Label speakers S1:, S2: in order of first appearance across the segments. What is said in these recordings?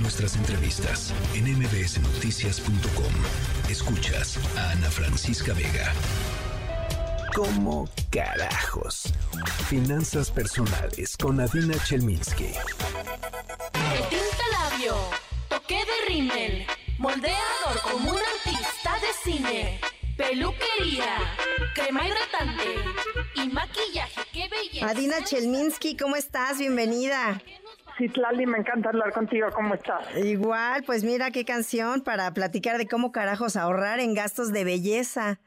S1: Nuestras entrevistas en mbsnoticias.com. Escuchas a Ana Francisca Vega. ¿Cómo carajos? Finanzas personales con Adina Chelminsky.
S2: Tinta labio, toque de rímel, moldeador como un artista de cine, peluquería, crema hidratante y maquillaje. ¡Qué belleza!
S3: Adina Chelminsky, ¿cómo estás? Bienvenida.
S4: Citlali, me encanta hablar contigo. ¿Cómo estás?
S3: Igual, pues mira qué canción para platicar de cómo carajos ahorrar en gastos de belleza.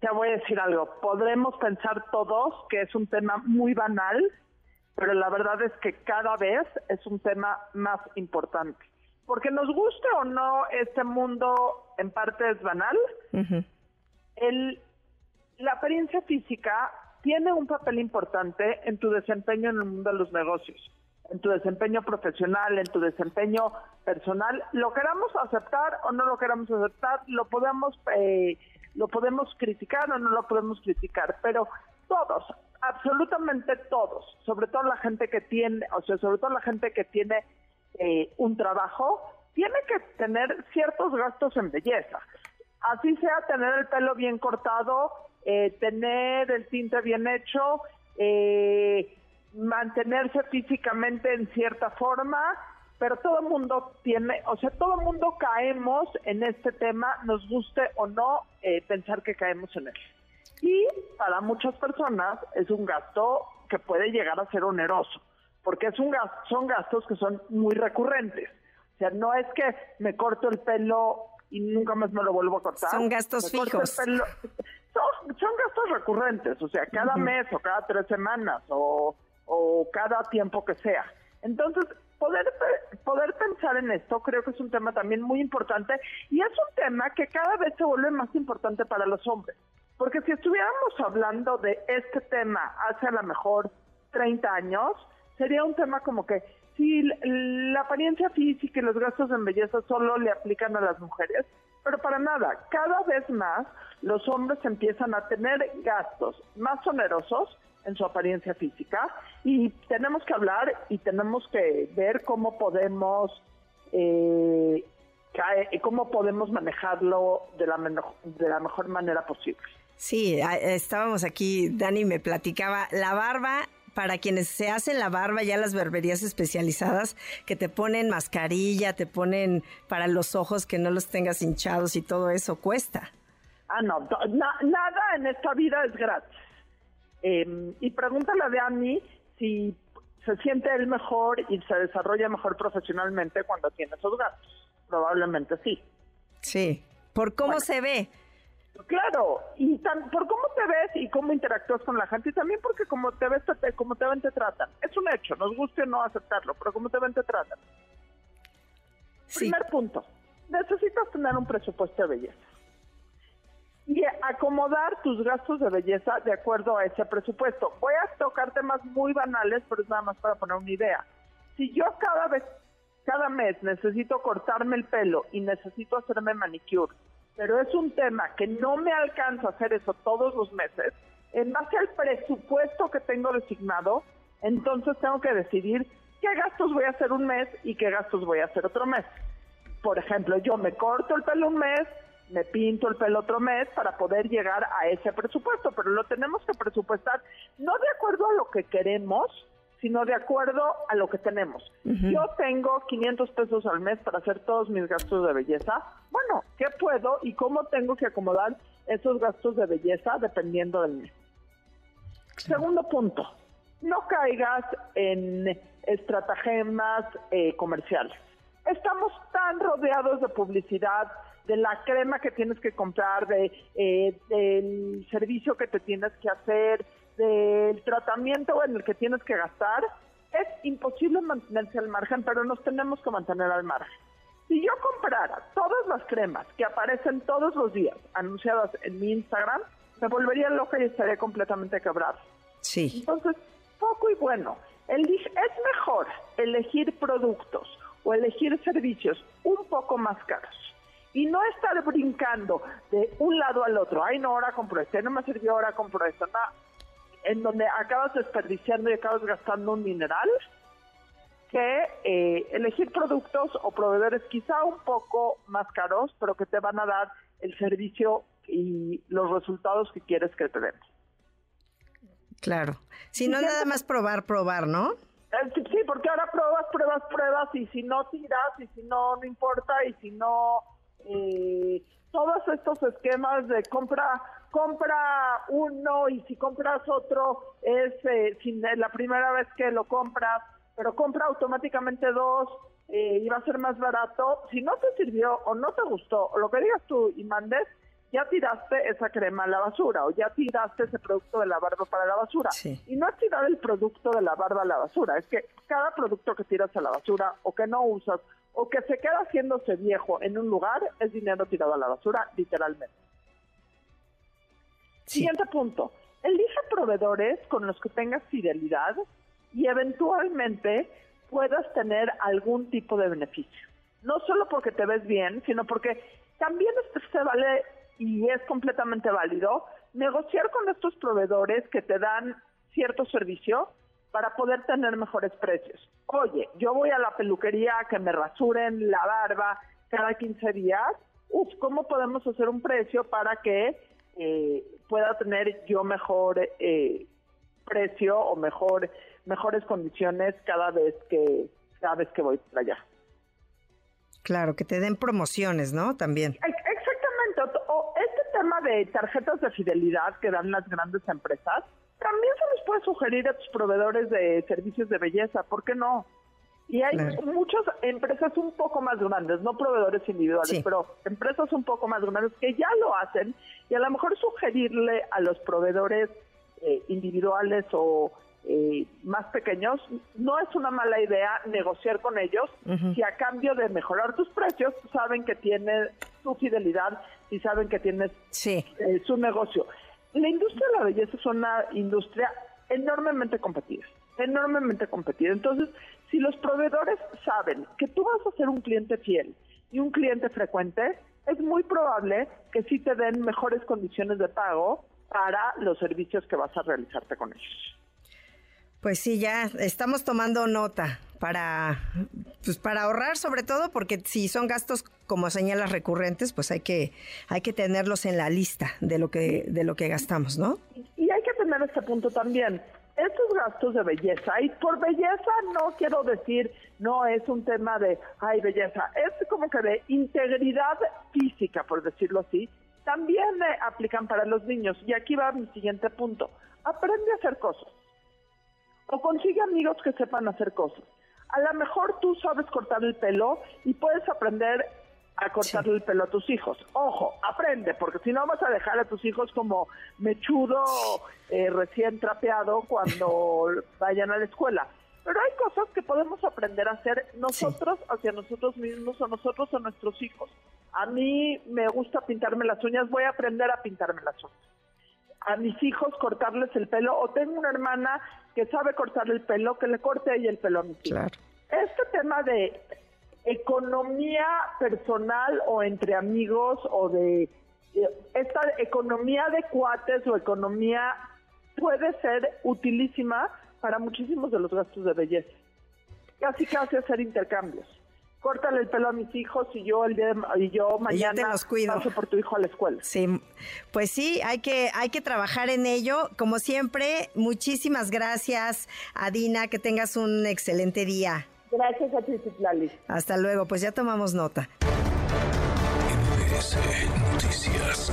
S4: Te voy a decir algo. Podremos pensar todos que es un tema muy banal, pero la verdad es que cada vez es un tema más importante. Porque nos guste o no este mundo en parte es banal, el, la apariencia física tiene un papel importante en tu desempeño en el mundo de los negocios en tu desempeño profesional, en tu desempeño personal, lo queramos aceptar o no lo queramos aceptar, lo podemos eh, lo podemos criticar o no lo podemos criticar, pero todos, absolutamente todos, sobre todo la gente que tiene, o sea, sobre todo la gente que tiene eh, un trabajo, tiene que tener ciertos gastos en belleza. Así sea tener el pelo bien cortado, eh, tener el tinte bien hecho, eh, mantenerse físicamente en cierta forma, pero todo el mundo tiene, o sea, todo el mundo caemos en este tema, nos guste o no eh, pensar que caemos en él. Y para muchas personas es un gasto que puede llegar a ser oneroso, porque es un gasto, son gastos que son muy recurrentes. O sea, no es que me corto el pelo y nunca más me lo vuelvo a cortar.
S3: Son gastos fijos.
S4: son, gastos recurrentes, o sea, cada mes o cada tres semanas o o cada tiempo que sea. Entonces, poder, poder pensar en esto creo que es un tema también muy importante y es un tema que cada vez se vuelve más importante para los hombres. Porque si estuviéramos hablando de este tema hace a lo mejor 30 años, sería un tema como que si la apariencia física y los gastos en belleza solo le aplican a las mujeres, pero para nada, cada vez más los hombres empiezan a tener gastos más onerosos en su apariencia física y tenemos que hablar y tenemos que ver cómo podemos eh, cómo podemos manejarlo de la, de la mejor manera posible.
S3: Sí, estábamos aquí, Dani me platicaba, la barba para quienes se hacen la barba, ya las barberías especializadas, que te ponen mascarilla, te ponen para los ojos que no los tengas hinchados y todo eso cuesta.
S4: Ah, no, nada en esta vida es gratis. Eh, y pregúntale a Dani si se siente él mejor y se desarrolla mejor profesionalmente cuando tiene esos gastos. Probablemente sí.
S3: Sí. ¿Por cómo se ve?
S4: Claro, y por cómo te ves y cómo interactúas con la gente y también porque como te ves, te, como te ven, te tratan. Es un hecho, nos guste o no aceptarlo, pero como te ven, te tratan. Primer punto, necesitas tener un presupuesto de belleza y acomodar tus gastos de belleza de acuerdo a ese presupuesto. Voy a tocar temas muy banales, pero es nada más para poner una idea. Si yo cada vez, cada mes necesito cortarme el pelo y necesito hacerme manicure, pero es un tema que no me alcanza a hacer eso todos los meses, en base al presupuesto que tengo designado, entonces tengo que decidir qué gastos voy a hacer un mes y qué gastos voy a hacer otro mes. Por ejemplo, yo me corto el pelo un mes, me pinto el pelo otro mes para poder llegar a ese presupuesto, pero lo tenemos que presupuestar no de acuerdo a lo que queremos, sino de acuerdo a lo que tenemos. Yo tengo 500 pesos al mes para hacer todos mis gastos de belleza. Bueno, ¿qué puedo y cómo tengo que acomodar esos gastos de belleza dependiendo del mes? Segundo punto, no caigas en estratagemas eh, comerciales. Estamos tan rodeados de publicidad, de la crema que tienes que comprar, de, eh, del servicio que te tienes que hacer, del tratamiento en el que tienes que gastar, es imposible mantenerse al margen, pero nos tenemos que mantener al margen. Si yo comprara todas las cremas que aparecen todos los días anunciadas en mi Instagram, me volvería loca y estaría completamente quebrada.
S3: Sí.
S4: Entonces, poco y bueno. El, es mejor elegir productos o elegir servicios un poco más caros y no estar brincando de un lado al otro. Ay, no, ahora compro este, no me sirvió, ahora compro esto. No. En donde acabas desperdiciando y acabas gastando un mineral que eh, elegir productos o proveedores quizá un poco más caros, pero que te van a dar el servicio y los resultados que quieres que te den.
S3: Claro. Si no, nada más probar, probar, ¿no?
S4: Eh, sí, porque ahora pruebas, pruebas, pruebas y si no tiras y si no, no importa y si no, eh, todos estos esquemas de compra compra uno y si compras otro es eh, la primera vez que lo compras pero compra automáticamente dos eh, y va a ser más barato. Si no te sirvió o no te gustó, o lo que digas tú y mandes, ya tiraste esa crema a la basura o ya tiraste ese producto de la barba para la basura. Y no es tirar el producto de la barba a la basura, es que cada producto que tiras a la basura o que no usas o que se queda haciéndose viejo en un lugar es dinero tirado a la basura, literalmente. Siguiente punto. Elige proveedores con los que tengas fidelidad y eventualmente puedas tener algún tipo de beneficio. No solo porque te ves bien, sino porque también se vale y es completamente válido negociar con estos proveedores que te dan cierto servicio para poder tener mejores precios. Oye, yo voy a la peluquería a que me rasuren la barba cada 15 días. Uf, ¿cómo podemos hacer un precio para que eh, pueda tener yo mejor eh, precio o mejor mejores condiciones cada vez que cada vez que voy para allá.
S3: Claro, que te den promociones, ¿no? También.
S4: Exactamente. O este tema de tarjetas de fidelidad que dan las grandes empresas, también se les puede sugerir a tus proveedores de servicios de belleza, ¿por qué no? Y hay muchas empresas un poco más grandes, no proveedores individuales, pero empresas un poco más grandes que ya lo hacen y a lo mejor sugerirle a los proveedores eh, individuales o eh, más pequeños, no es una mala idea negociar con ellos si a cambio de mejorar tus precios saben que tienes tu fidelidad y saben que tienes eh, su negocio. La industria de la belleza es una industria enormemente competida, enormemente competida. Entonces, si los proveedores saben que tú vas a ser un cliente fiel y un cliente frecuente, es muy probable que sí te den mejores condiciones de pago para los servicios que vas a realizarte con ellos.
S3: Pues sí, ya estamos tomando nota para, pues para ahorrar sobre todo, porque si son gastos como señalas recurrentes, pues hay que, hay que tenerlos en la lista de lo que, de lo que gastamos, ¿no?
S4: Y hay que tener este punto también. Estos gastos de belleza, y por belleza no quiero decir, no es un tema de, ay, belleza, es como que de integridad física, por decirlo así, también aplican para los niños. Y aquí va mi siguiente punto. Aprende a hacer cosas o consigue amigos que sepan hacer cosas. A lo mejor tú sabes cortar el pelo y puedes aprender a cortarle el pelo a tus hijos. Ojo, aprende, porque si no vas a dejar a tus hijos como mechudo eh, recién trapeado cuando vayan a la escuela. Pero hay cosas que podemos aprender a hacer nosotros hacia nosotros mismos o nosotros a nuestros hijos. A mí me gusta pintarme las uñas, voy a aprender a pintarme las uñas a mis hijos cortarles el pelo o tengo una hermana que sabe cortarle el pelo, que le corte ahí el pelo a mis hijos. Este tema de economía personal o entre amigos o de esta economía de cuates o economía puede ser utilísima para muchísimos de los gastos de belleza. Casi casi hacer intercambios córtale el pelo a mis hijos y yo el día y yo mañana
S3: los cuido.
S4: paso por tu hijo a la escuela.
S3: Sí, pues sí, hay que hay que trabajar en ello. Como siempre, muchísimas gracias, Adina, que tengas un excelente día.
S4: Gracias a ti, Citlali.
S3: Hasta luego, pues ya tomamos nota.
S1: Noticias.